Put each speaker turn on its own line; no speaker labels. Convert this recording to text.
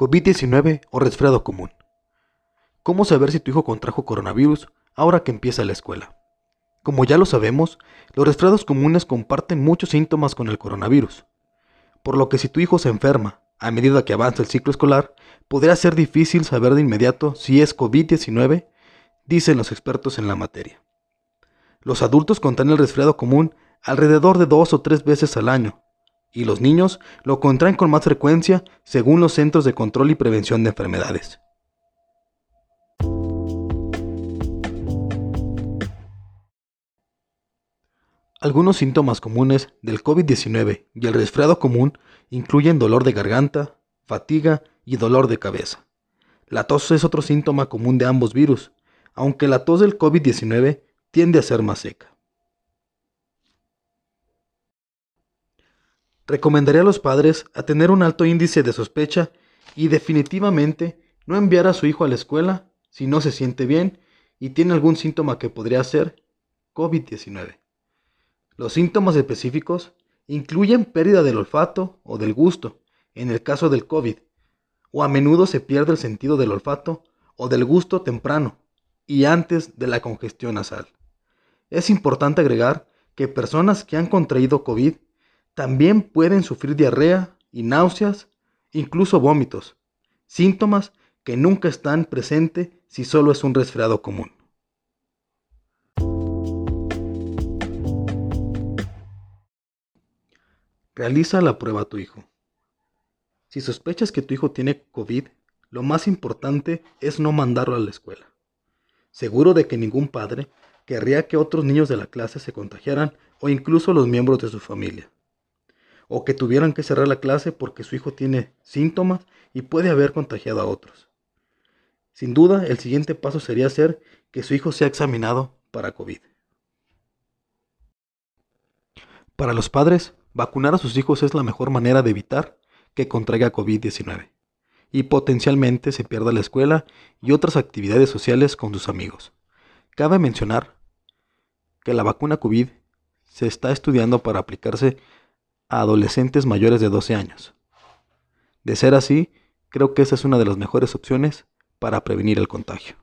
COVID-19 o resfriado común. ¿Cómo saber si tu hijo contrajo coronavirus ahora que empieza la escuela? Como ya lo sabemos, los resfriados comunes comparten muchos síntomas con el coronavirus, por lo que si tu hijo se enferma a medida que avanza el ciclo escolar, podría ser difícil saber de inmediato si es COVID-19, dicen los expertos en la materia. Los adultos contraen el resfriado común alrededor de dos o tres veces al año, y los niños lo contraen con más frecuencia según los Centros de Control y Prevención de Enfermedades. Algunos síntomas comunes del COVID-19 y el resfriado común incluyen dolor de garganta, fatiga y dolor de cabeza. La tos es otro síntoma común de ambos virus, aunque la tos del COVID-19 tiende a ser más seca. Recomendaría a los padres a tener un alto índice de sospecha y definitivamente no enviar a su hijo a la escuela si no se siente bien y tiene algún síntoma que podría ser COVID-19. Los síntomas específicos incluyen pérdida del olfato o del gusto, en el caso del COVID, o a menudo se pierde el sentido del olfato o del gusto temprano y antes de la congestión nasal. Es importante agregar que personas que han contraído COVID también pueden sufrir diarrea y náuseas, incluso vómitos, síntomas que nunca están presentes si solo es un resfriado común. Realiza la prueba a tu hijo. Si sospechas que tu hijo tiene COVID, lo más importante es no mandarlo a la escuela. Seguro de que ningún padre querría que otros niños de la clase se contagiaran o incluso los miembros de su familia o que tuvieran que cerrar la clase porque su hijo tiene síntomas y puede haber contagiado a otros. Sin duda, el siguiente paso sería hacer que su hijo sea examinado para COVID. Para los padres, vacunar a sus hijos es la mejor manera de evitar que contraiga COVID-19 y potencialmente se pierda la escuela y otras actividades sociales con sus amigos. Cabe mencionar que la vacuna COVID se está estudiando para aplicarse a adolescentes mayores de 12 años. De ser así, creo que esa es una de las mejores opciones para prevenir el contagio.